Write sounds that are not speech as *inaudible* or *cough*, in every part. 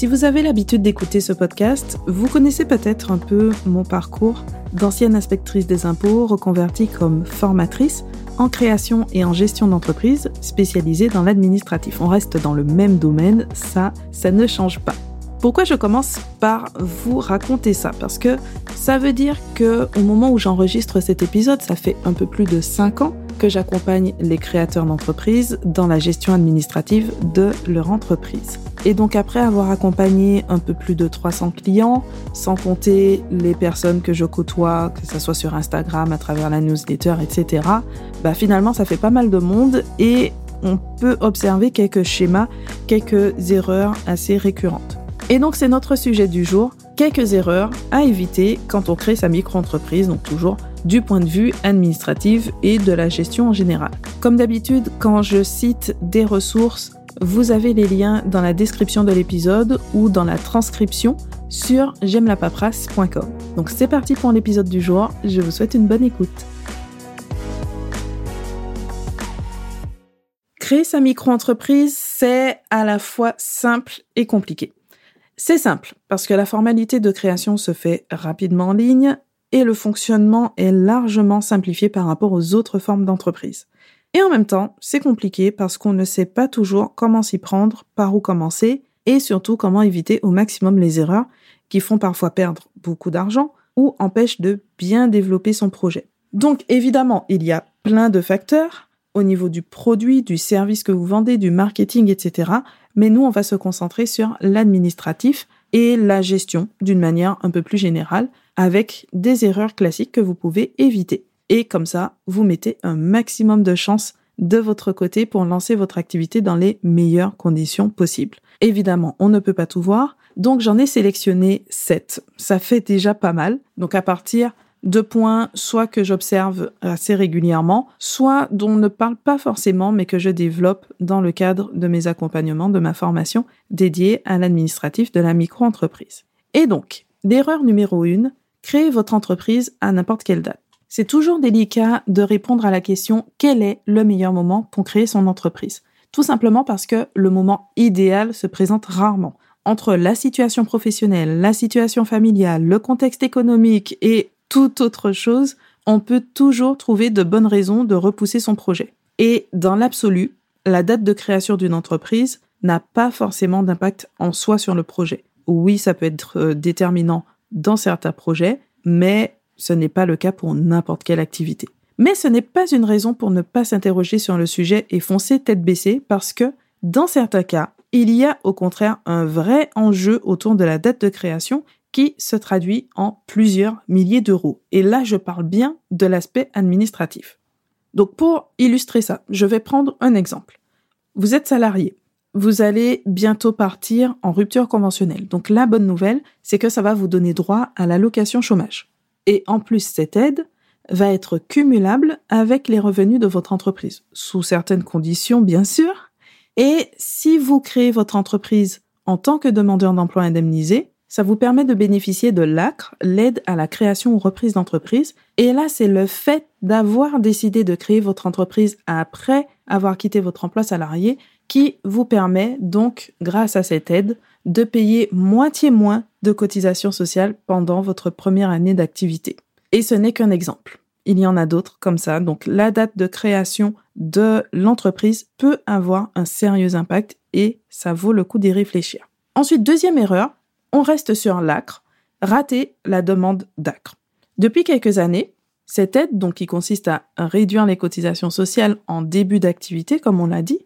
Si vous avez l'habitude d'écouter ce podcast, vous connaissez peut-être un peu mon parcours d'ancienne inspectrice des impôts reconvertie comme formatrice en création et en gestion d'entreprise spécialisée dans l'administratif. On reste dans le même domaine, ça, ça ne change pas. Pourquoi je commence par vous raconter ça? Parce que ça veut dire que au moment où j'enregistre cet épisode, ça fait un peu plus de 5 ans j'accompagne les créateurs d'entreprises dans la gestion administrative de leur entreprise. Et donc après avoir accompagné un peu plus de 300 clients, sans compter les personnes que je côtoie, que ce soit sur Instagram, à travers la newsletter, etc., bah finalement ça fait pas mal de monde et on peut observer quelques schémas, quelques erreurs assez récurrentes. Et donc c'est notre sujet du jour, quelques erreurs à éviter quand on crée sa micro-entreprise, donc toujours du point de vue administratif et de la gestion en général. Comme d'habitude, quand je cite des ressources, vous avez les liens dans la description de l'épisode ou dans la transcription sur j'aime-la-paperasse.com. Donc c'est parti pour l'épisode du jour, je vous souhaite une bonne écoute. Créer sa micro-entreprise, c'est à la fois simple et compliqué. C'est simple, parce que la formalité de création se fait rapidement en ligne et le fonctionnement est largement simplifié par rapport aux autres formes d'entreprise. Et en même temps, c'est compliqué parce qu'on ne sait pas toujours comment s'y prendre, par où commencer, et surtout comment éviter au maximum les erreurs qui font parfois perdre beaucoup d'argent ou empêchent de bien développer son projet. Donc évidemment, il y a plein de facteurs au niveau du produit, du service que vous vendez, du marketing, etc mais nous, on va se concentrer sur l'administratif et la gestion d'une manière un peu plus générale avec des erreurs classiques que vous pouvez éviter. Et comme ça, vous mettez un maximum de chances de votre côté pour lancer votre activité dans les meilleures conditions possibles. Évidemment, on ne peut pas tout voir, donc j'en ai sélectionné 7. Ça fait déjà pas mal. Donc à partir deux points, soit que j'observe assez régulièrement, soit dont on ne parle pas forcément, mais que je développe dans le cadre de mes accompagnements, de ma formation dédiée à l'administratif de la micro-entreprise. Et donc, l'erreur numéro une, créez votre entreprise à n'importe quelle date. C'est toujours délicat de répondre à la question quel est le meilleur moment pour créer son entreprise? Tout simplement parce que le moment idéal se présente rarement. Entre la situation professionnelle, la situation familiale, le contexte économique et toute autre chose, on peut toujours trouver de bonnes raisons de repousser son projet. Et dans l'absolu, la date de création d'une entreprise n'a pas forcément d'impact en soi sur le projet. Oui, ça peut être euh, déterminant dans certains projets, mais ce n'est pas le cas pour n'importe quelle activité. Mais ce n'est pas une raison pour ne pas s'interroger sur le sujet et foncer tête baissée parce que, dans certains cas, il y a au contraire un vrai enjeu autour de la date de création qui se traduit en plusieurs milliers d'euros. Et là, je parle bien de l'aspect administratif. Donc pour illustrer ça, je vais prendre un exemple. Vous êtes salarié. Vous allez bientôt partir en rupture conventionnelle. Donc la bonne nouvelle, c'est que ça va vous donner droit à l'allocation chômage. Et en plus, cette aide va être cumulable avec les revenus de votre entreprise, sous certaines conditions bien sûr. Et si vous créez votre entreprise en tant que demandeur d'emploi indemnisé, ça vous permet de bénéficier de l'ACRE, l'aide à la création ou reprise d'entreprise. Et là, c'est le fait d'avoir décidé de créer votre entreprise après avoir quitté votre emploi salarié qui vous permet donc, grâce à cette aide, de payer moitié moins de cotisations sociales pendant votre première année d'activité. Et ce n'est qu'un exemple. Il y en a d'autres comme ça. Donc la date de création de l'entreprise peut avoir un sérieux impact et ça vaut le coup d'y réfléchir. Ensuite, deuxième erreur, on reste sur l'ACRE, rater la demande d'ACRE. Depuis quelques années, cette aide, donc qui consiste à réduire les cotisations sociales en début d'activité, comme on l'a dit,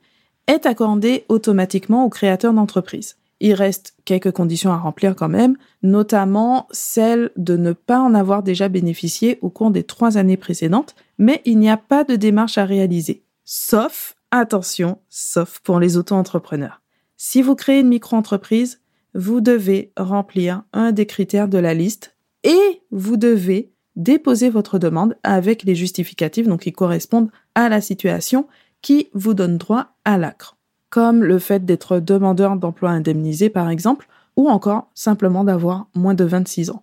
est accordée automatiquement aux créateurs d'entreprise. Il reste quelques conditions à remplir quand même, notamment celle de ne pas en avoir déjà bénéficié au cours des trois années précédentes, mais il n'y a pas de démarche à réaliser. Sauf, attention, sauf pour les auto-entrepreneurs. Si vous créez une micro-entreprise, vous devez remplir un des critères de la liste et vous devez déposer votre demande avec les justificatifs donc qui correspondent à la situation qui vous donne droit à l'acre, comme le fait d'être demandeur d'emploi indemnisé par exemple, ou encore simplement d'avoir moins de 26 ans.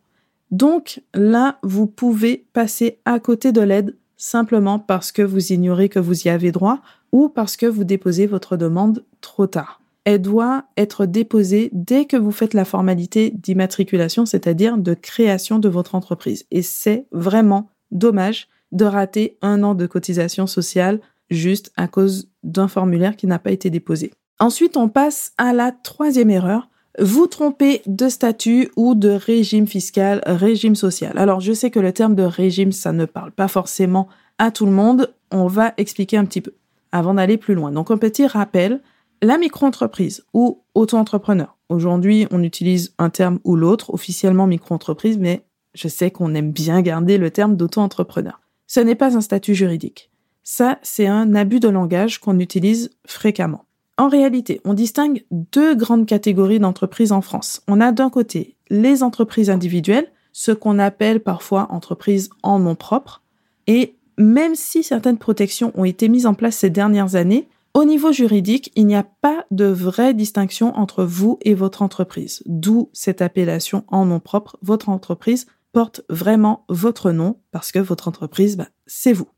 Donc là, vous pouvez passer à côté de l'aide simplement parce que vous ignorez que vous y avez droit ou parce que vous déposez votre demande trop tard. Elle doit être déposée dès que vous faites la formalité d'immatriculation, c'est-à-dire de création de votre entreprise. Et c'est vraiment dommage de rater un an de cotisation sociale juste à cause d'un formulaire qui n'a pas été déposé. Ensuite, on passe à la troisième erreur. Vous trompez de statut ou de régime fiscal, régime social. Alors, je sais que le terme de régime, ça ne parle pas forcément à tout le monde. On va expliquer un petit peu avant d'aller plus loin. Donc, un petit rappel. La micro-entreprise ou auto-entrepreneur. Aujourd'hui, on utilise un terme ou l'autre, officiellement micro-entreprise, mais je sais qu'on aime bien garder le terme d'auto-entrepreneur. Ce n'est pas un statut juridique. Ça, c'est un abus de langage qu'on utilise fréquemment. En réalité, on distingue deux grandes catégories d'entreprises en France. On a d'un côté les entreprises individuelles, ce qu'on appelle parfois entreprises en nom propre, et même si certaines protections ont été mises en place ces dernières années, au niveau juridique, il n'y a pas de vraie distinction entre vous et votre entreprise, d'où cette appellation en nom propre. Votre entreprise porte vraiment votre nom parce que votre entreprise, bah, c'est vous.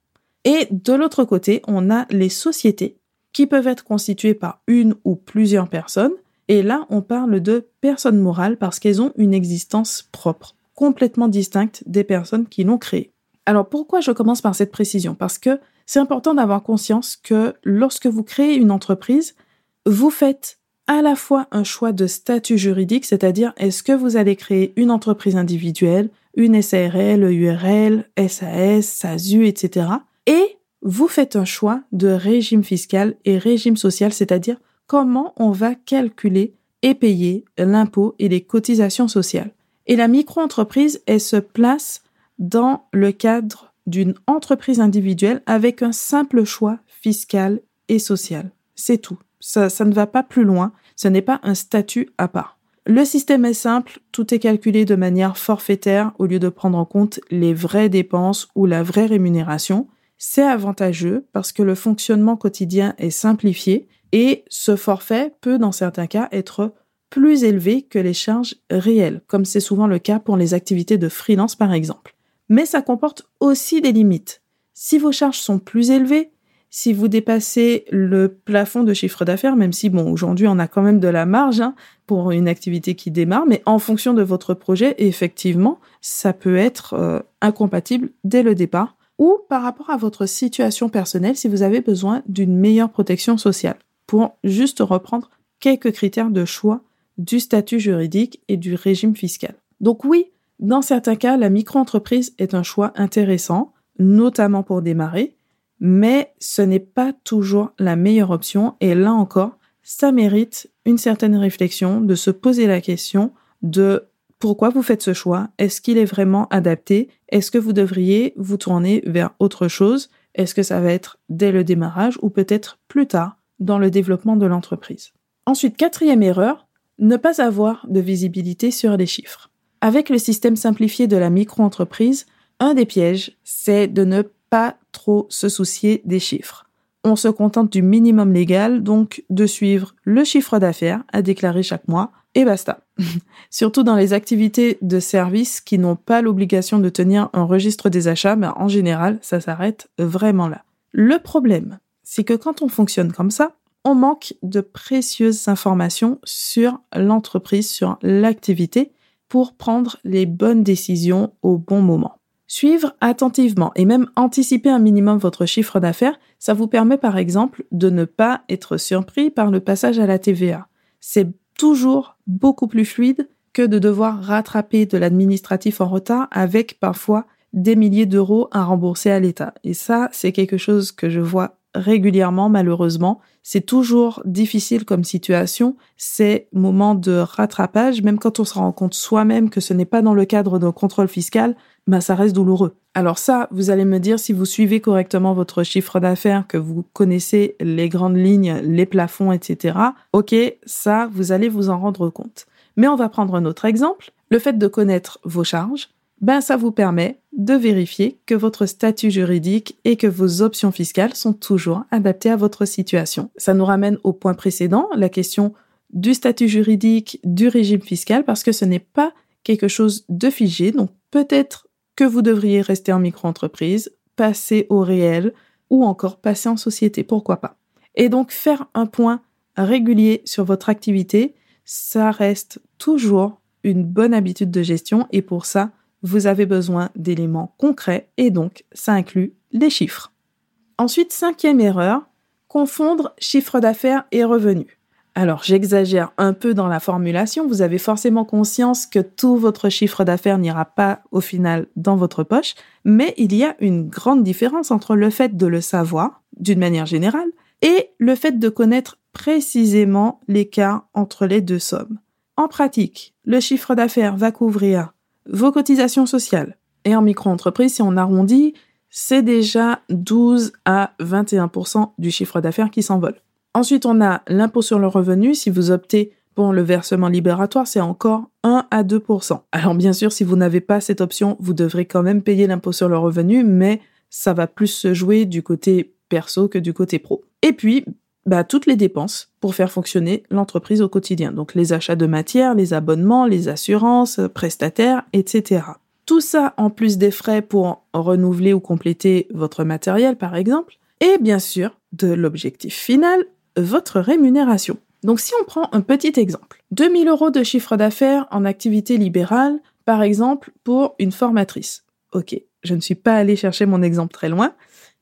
Et de l'autre côté, on a les sociétés qui peuvent être constituées par une ou plusieurs personnes. Et là, on parle de personnes morales parce qu'elles ont une existence propre, complètement distincte des personnes qui l'ont créée. Alors pourquoi je commence par cette précision? Parce que c'est important d'avoir conscience que lorsque vous créez une entreprise, vous faites à la fois un choix de statut juridique, c'est-à-dire est-ce que vous allez créer une entreprise individuelle, une SARL, URL, SAS, SASU, etc. Et vous faites un choix de régime fiscal et régime social, c'est-à-dire comment on va calculer et payer l'impôt et les cotisations sociales. Et la micro-entreprise, elle se place dans le cadre d'une entreprise individuelle avec un simple choix fiscal et social. C'est tout. Ça, ne va pas plus loin. Ce n'est pas un statut à part. Le système est simple, tout est calculé de manière forfaitaire au lieu de prendre en compte les vraies dépenses ou la vraie rémunération. C'est avantageux parce que le fonctionnement quotidien est simplifié et ce forfait peut dans certains cas être plus élevé que les charges réelles, comme c'est souvent le cas pour les activités de freelance par exemple mais ça comporte aussi des limites. Si vos charges sont plus élevées, si vous dépassez le plafond de chiffre d'affaires, même si, bon, aujourd'hui, on a quand même de la marge hein, pour une activité qui démarre, mais en fonction de votre projet, effectivement, ça peut être euh, incompatible dès le départ, ou par rapport à votre situation personnelle, si vous avez besoin d'une meilleure protection sociale, pour juste reprendre quelques critères de choix du statut juridique et du régime fiscal. Donc oui, dans certains cas, la micro-entreprise est un choix intéressant, notamment pour démarrer, mais ce n'est pas toujours la meilleure option et là encore, ça mérite une certaine réflexion de se poser la question de pourquoi vous faites ce choix? Est-ce qu'il est vraiment adapté? Est-ce que vous devriez vous tourner vers autre chose? Est-ce que ça va être dès le démarrage ou peut-être plus tard dans le développement de l'entreprise? Ensuite, quatrième erreur, ne pas avoir de visibilité sur les chiffres. Avec le système simplifié de la micro-entreprise, un des pièges, c'est de ne pas trop se soucier des chiffres. On se contente du minimum légal, donc de suivre le chiffre d'affaires à déclarer chaque mois, et basta. *laughs* Surtout dans les activités de service qui n'ont pas l'obligation de tenir un registre des achats, mais en général, ça s'arrête vraiment là. Le problème, c'est que quand on fonctionne comme ça, on manque de précieuses informations sur l'entreprise, sur l'activité, pour prendre les bonnes décisions au bon moment. Suivre attentivement et même anticiper un minimum votre chiffre d'affaires, ça vous permet par exemple de ne pas être surpris par le passage à la TVA. C'est toujours beaucoup plus fluide que de devoir rattraper de l'administratif en retard avec parfois des milliers d'euros à rembourser à l'État. Et ça, c'est quelque chose que je vois régulièrement, malheureusement. C'est toujours difficile comme situation, ces moments de rattrapage, même quand on se rend compte soi-même que ce n'est pas dans le cadre d'un contrôle fiscal, ben ça reste douloureux. Alors ça, vous allez me dire si vous suivez correctement votre chiffre d'affaires, que vous connaissez les grandes lignes, les plafonds, etc. Ok, ça, vous allez vous en rendre compte. Mais on va prendre un autre exemple. Le fait de connaître vos charges, ben ça vous permet de vérifier que votre statut juridique et que vos options fiscales sont toujours adaptées à votre situation. Ça nous ramène au point précédent, la question du statut juridique, du régime fiscal, parce que ce n'est pas quelque chose de figé. Donc peut-être que vous devriez rester en micro-entreprise, passer au réel ou encore passer en société, pourquoi pas. Et donc faire un point régulier sur votre activité, ça reste toujours une bonne habitude de gestion et pour ça, vous avez besoin d'éléments concrets et donc ça inclut les chiffres. Ensuite, cinquième erreur, confondre chiffre d'affaires et revenus. Alors j'exagère un peu dans la formulation, vous avez forcément conscience que tout votre chiffre d'affaires n'ira pas au final dans votre poche, mais il y a une grande différence entre le fait de le savoir, d'une manière générale, et le fait de connaître précisément l'écart entre les deux sommes. En pratique, le chiffre d'affaires va couvrir vos cotisations sociales. Et en micro-entreprise, si on arrondit, c'est déjà 12 à 21% du chiffre d'affaires qui s'envole. Ensuite, on a l'impôt sur le revenu. Si vous optez pour le versement libératoire, c'est encore 1 à 2% Alors bien sûr, si vous n'avez pas cette option, vous devrez quand même payer l'impôt sur le revenu, mais ça va plus se jouer du côté perso que du côté pro. Et puis, bah, toutes les dépenses pour faire fonctionner l'entreprise au quotidien. Donc les achats de matière, les abonnements, les assurances, prestataires, etc. Tout ça en plus des frais pour renouveler ou compléter votre matériel, par exemple. Et bien sûr, de l'objectif final, votre rémunération. Donc si on prend un petit exemple, 2000 euros de chiffre d'affaires en activité libérale, par exemple, pour une formatrice. Ok, je ne suis pas allée chercher mon exemple très loin.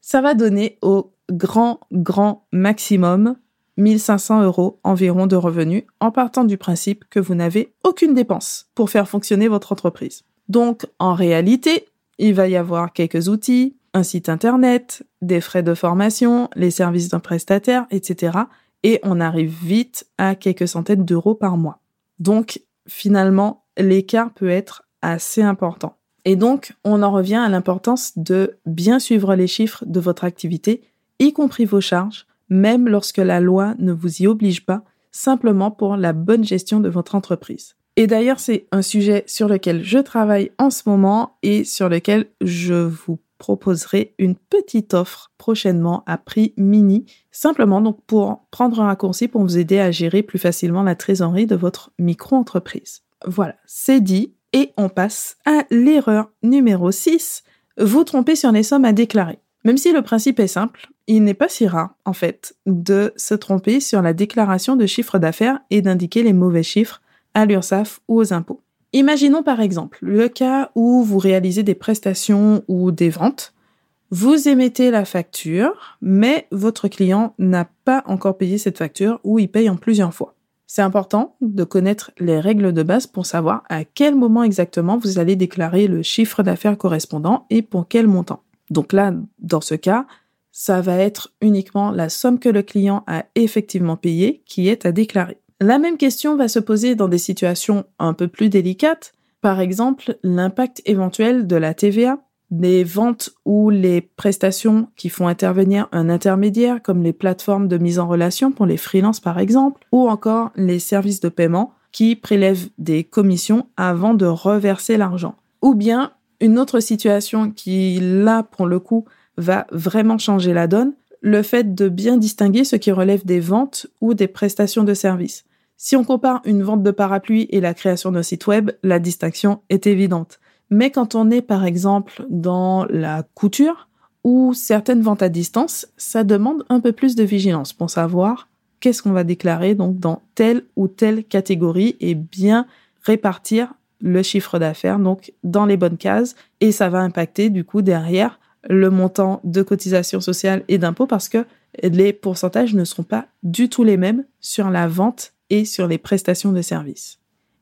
Ça va donner au grand, grand maximum 1500 euros environ de revenus en partant du principe que vous n'avez aucune dépense pour faire fonctionner votre entreprise. Donc, en réalité, il va y avoir quelques outils, un site internet, des frais de formation, les services d'un prestataire, etc. Et on arrive vite à quelques centaines d'euros par mois. Donc, finalement, l'écart peut être assez important. Et donc, on en revient à l'importance de bien suivre les chiffres de votre activité, y compris vos charges, même lorsque la loi ne vous y oblige pas, simplement pour la bonne gestion de votre entreprise. Et d'ailleurs, c'est un sujet sur lequel je travaille en ce moment et sur lequel je vous proposerai une petite offre prochainement à prix mini, simplement donc pour prendre un raccourci pour vous aider à gérer plus facilement la trésorerie de votre micro-entreprise. Voilà, c'est dit et on passe à l'erreur numéro 6, vous tromper sur les sommes à déclarer. Même si le principe est simple, il n'est pas si rare, en fait, de se tromper sur la déclaration de chiffre d'affaires et d'indiquer les mauvais chiffres à l'URSSAF ou aux impôts. Imaginons par exemple le cas où vous réalisez des prestations ou des ventes. Vous émettez la facture, mais votre client n'a pas encore payé cette facture ou il paye en plusieurs fois. C'est important de connaître les règles de base pour savoir à quel moment exactement vous allez déclarer le chiffre d'affaires correspondant et pour quel montant. Donc là, dans ce cas, ça va être uniquement la somme que le client a effectivement payée qui est à déclarer. La même question va se poser dans des situations un peu plus délicates, par exemple l'impact éventuel de la TVA, des ventes ou les prestations qui font intervenir un intermédiaire comme les plateformes de mise en relation pour les freelances par exemple, ou encore les services de paiement qui prélèvent des commissions avant de reverser l'argent. Ou bien une autre situation qui là pour le coup va vraiment changer la donne, le fait de bien distinguer ce qui relève des ventes ou des prestations de services. Si on compare une vente de parapluie et la création d'un site web, la distinction est évidente. Mais quand on est par exemple dans la couture ou certaines ventes à distance, ça demande un peu plus de vigilance pour savoir qu'est-ce qu'on va déclarer donc dans telle ou telle catégorie et bien répartir le chiffre d'affaires donc dans les bonnes cases et ça va impacter du coup derrière le montant de cotisation sociale et d'impôts parce que les pourcentages ne seront pas du tout les mêmes sur la vente et sur les prestations de services.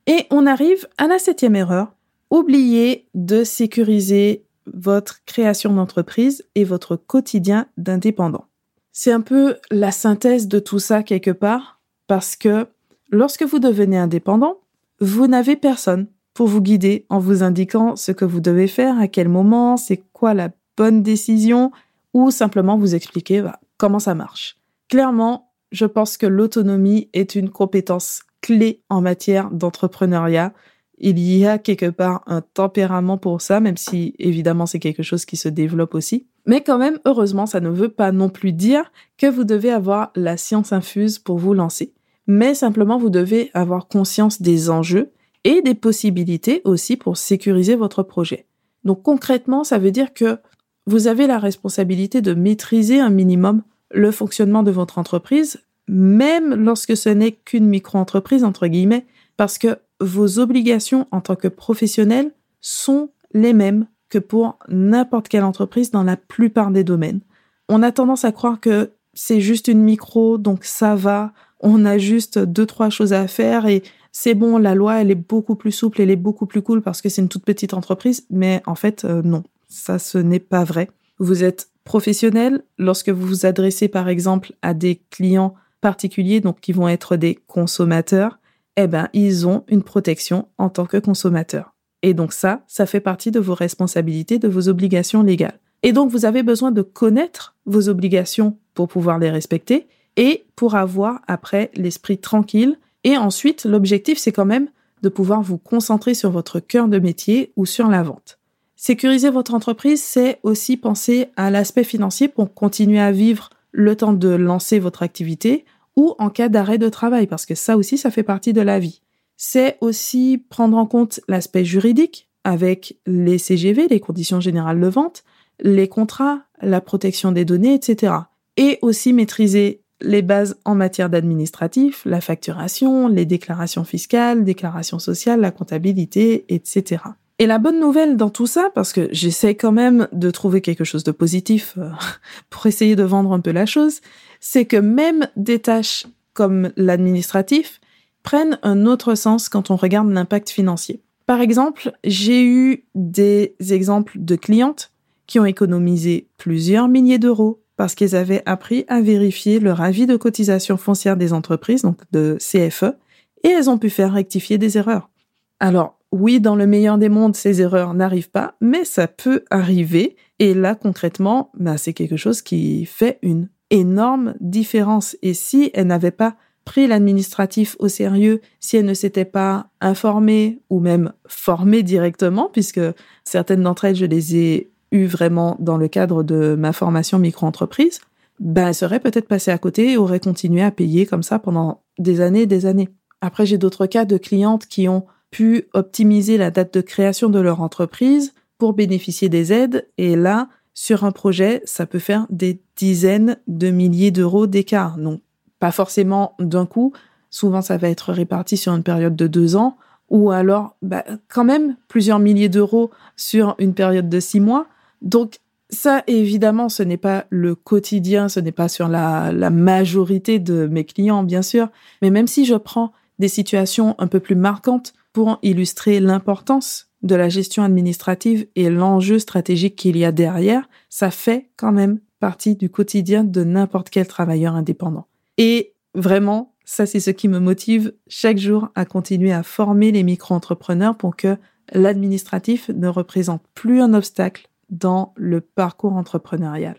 Et on arrive à la septième erreur. Oubliez de sécuriser votre création d'entreprise et votre quotidien d'indépendant. C'est un peu la synthèse de tout ça quelque part parce que lorsque vous devenez indépendant, vous n'avez personne pour vous guider en vous indiquant ce que vous devez faire, à quel moment, c'est quoi la bonne décision ou simplement vous expliquer bah, comment ça marche. Clairement, je pense que l'autonomie est une compétence clé en matière d'entrepreneuriat. Il y a quelque part un tempérament pour ça, même si évidemment c'est quelque chose qui se développe aussi. Mais quand même, heureusement, ça ne veut pas non plus dire que vous devez avoir la science infuse pour vous lancer. Mais simplement, vous devez avoir conscience des enjeux et des possibilités aussi pour sécuriser votre projet. Donc concrètement, ça veut dire que vous avez la responsabilité de maîtriser un minimum le fonctionnement de votre entreprise, même lorsque ce n'est qu'une micro-entreprise, entre guillemets, parce que vos obligations en tant que professionnel sont les mêmes que pour n'importe quelle entreprise dans la plupart des domaines. On a tendance à croire que c'est juste une micro, donc ça va, on a juste deux, trois choses à faire et c'est bon, la loi, elle est beaucoup plus souple, elle est beaucoup plus cool parce que c'est une toute petite entreprise, mais en fait, euh, non, ça, ce n'est pas vrai. Vous êtes professionnel lorsque vous vous adressez, par exemple, à des clients particuliers, donc qui vont être des consommateurs, eh ben, ils ont une protection en tant que consommateurs. Et donc ça, ça fait partie de vos responsabilités, de vos obligations légales. Et donc vous avez besoin de connaître vos obligations pour pouvoir les respecter et pour avoir après l'esprit tranquille. Et ensuite, l'objectif, c'est quand même de pouvoir vous concentrer sur votre cœur de métier ou sur la vente. Sécuriser votre entreprise, c'est aussi penser à l'aspect financier pour continuer à vivre le temps de lancer votre activité ou en cas d'arrêt de travail, parce que ça aussi, ça fait partie de la vie. C'est aussi prendre en compte l'aspect juridique avec les CGV, les conditions générales de vente, les contrats, la protection des données, etc. Et aussi maîtriser les bases en matière d'administratif, la facturation, les déclarations fiscales, déclarations sociales, la comptabilité, etc. Et la bonne nouvelle dans tout ça, parce que j'essaie quand même de trouver quelque chose de positif euh, *laughs* pour essayer de vendre un peu la chose, c'est que même des tâches comme l'administratif prennent un autre sens quand on regarde l'impact financier. Par exemple, j'ai eu des exemples de clientes qui ont économisé plusieurs milliers d'euros parce qu'ils avaient appris à vérifier leur avis de cotisation foncière des entreprises, donc de CFE, et elles ont pu faire rectifier des erreurs. Alors, oui, dans le meilleur des mondes, ces erreurs n'arrivent pas, mais ça peut arriver. Et là, concrètement, bah, c'est quelque chose qui fait une énorme différence. Et si elles n'avaient pas pris l'administratif au sérieux, si elles ne s'étaient pas informées ou même formées directement, puisque certaines d'entre elles, je les ai eu vraiment dans le cadre de ma formation micro-entreprise, ben, elle serait peut-être passée à côté et aurait continué à payer comme ça pendant des années et des années. Après, j'ai d'autres cas de clientes qui ont pu optimiser la date de création de leur entreprise pour bénéficier des aides. Et là, sur un projet, ça peut faire des dizaines de milliers d'euros d'écart. Donc, pas forcément d'un coup. Souvent, ça va être réparti sur une période de deux ans ou alors, bah, quand même, plusieurs milliers d'euros sur une période de six mois. Donc ça, évidemment, ce n'est pas le quotidien, ce n'est pas sur la, majorité de mes clients, bien sûr, mais même si je prends des situations un peu plus marquantes pour illustrer l'importance de la gestion administrative et l'enjeu stratégique qu'il y a derrière, ça fait quand même partie du quotidien de n'importe quel travailleur indépendant. Et vraiment, ça c'est ce qui me motive chaque jour à continuer à former les micro-entrepreneurs pour que l'administratif ne représente plus un obstacle dans le parcours entrepreneurial.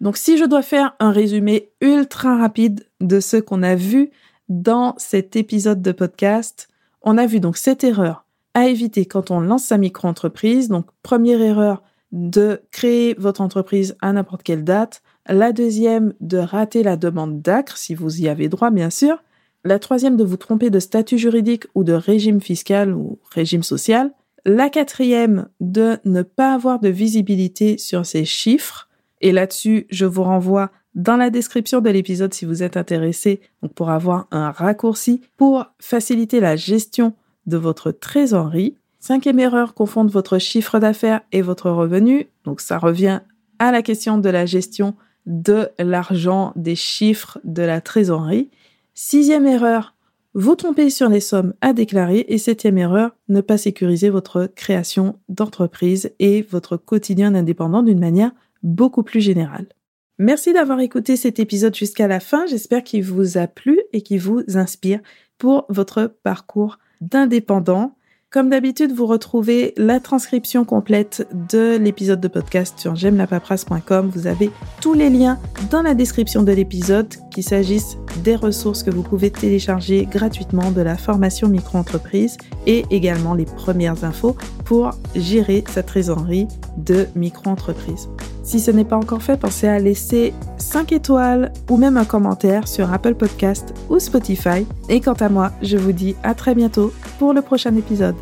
Donc si je dois faire un résumé ultra rapide de ce qu'on a vu dans cet épisode de podcast, on a vu donc cette erreur à éviter quand on lance sa micro-entreprise. Donc première erreur de créer votre entreprise à n'importe quelle date. La deuxième, de rater la demande d'ACRE, si vous y avez droit, bien sûr. La troisième, de vous tromper de statut juridique ou de régime fiscal ou régime social. La quatrième, de ne pas avoir de visibilité sur ces chiffres. Et là-dessus, je vous renvoie dans la description de l'épisode si vous êtes intéressé, pour avoir un raccourci pour faciliter la gestion de votre trésorerie. Cinquième erreur, confondre votre chiffre d'affaires et votre revenu. Donc ça revient à la question de la gestion de l'argent, des chiffres, de la trésorerie. Sixième erreur, vous tromper sur les sommes à déclarer. Et septième erreur, ne pas sécuriser votre création d'entreprise et votre quotidien indépendant d'une manière beaucoup plus générale. Merci d'avoir écouté cet épisode jusqu'à la fin. J'espère qu'il vous a plu et qu'il vous inspire pour votre parcours d'indépendant. Comme d'habitude, vous retrouvez la transcription complète de l'épisode de podcast sur j'aime-la-paperasse.com. Vous avez tous les liens dans la description de l'épisode, qu'il s'agisse des ressources que vous pouvez télécharger gratuitement de la formation micro-entreprise et également les premières infos pour gérer sa trésorerie de micro-entreprise. Si ce n'est pas encore fait, pensez à laisser 5 étoiles ou même un commentaire sur Apple Podcast ou Spotify. Et quant à moi, je vous dis à très bientôt pour le prochain épisode.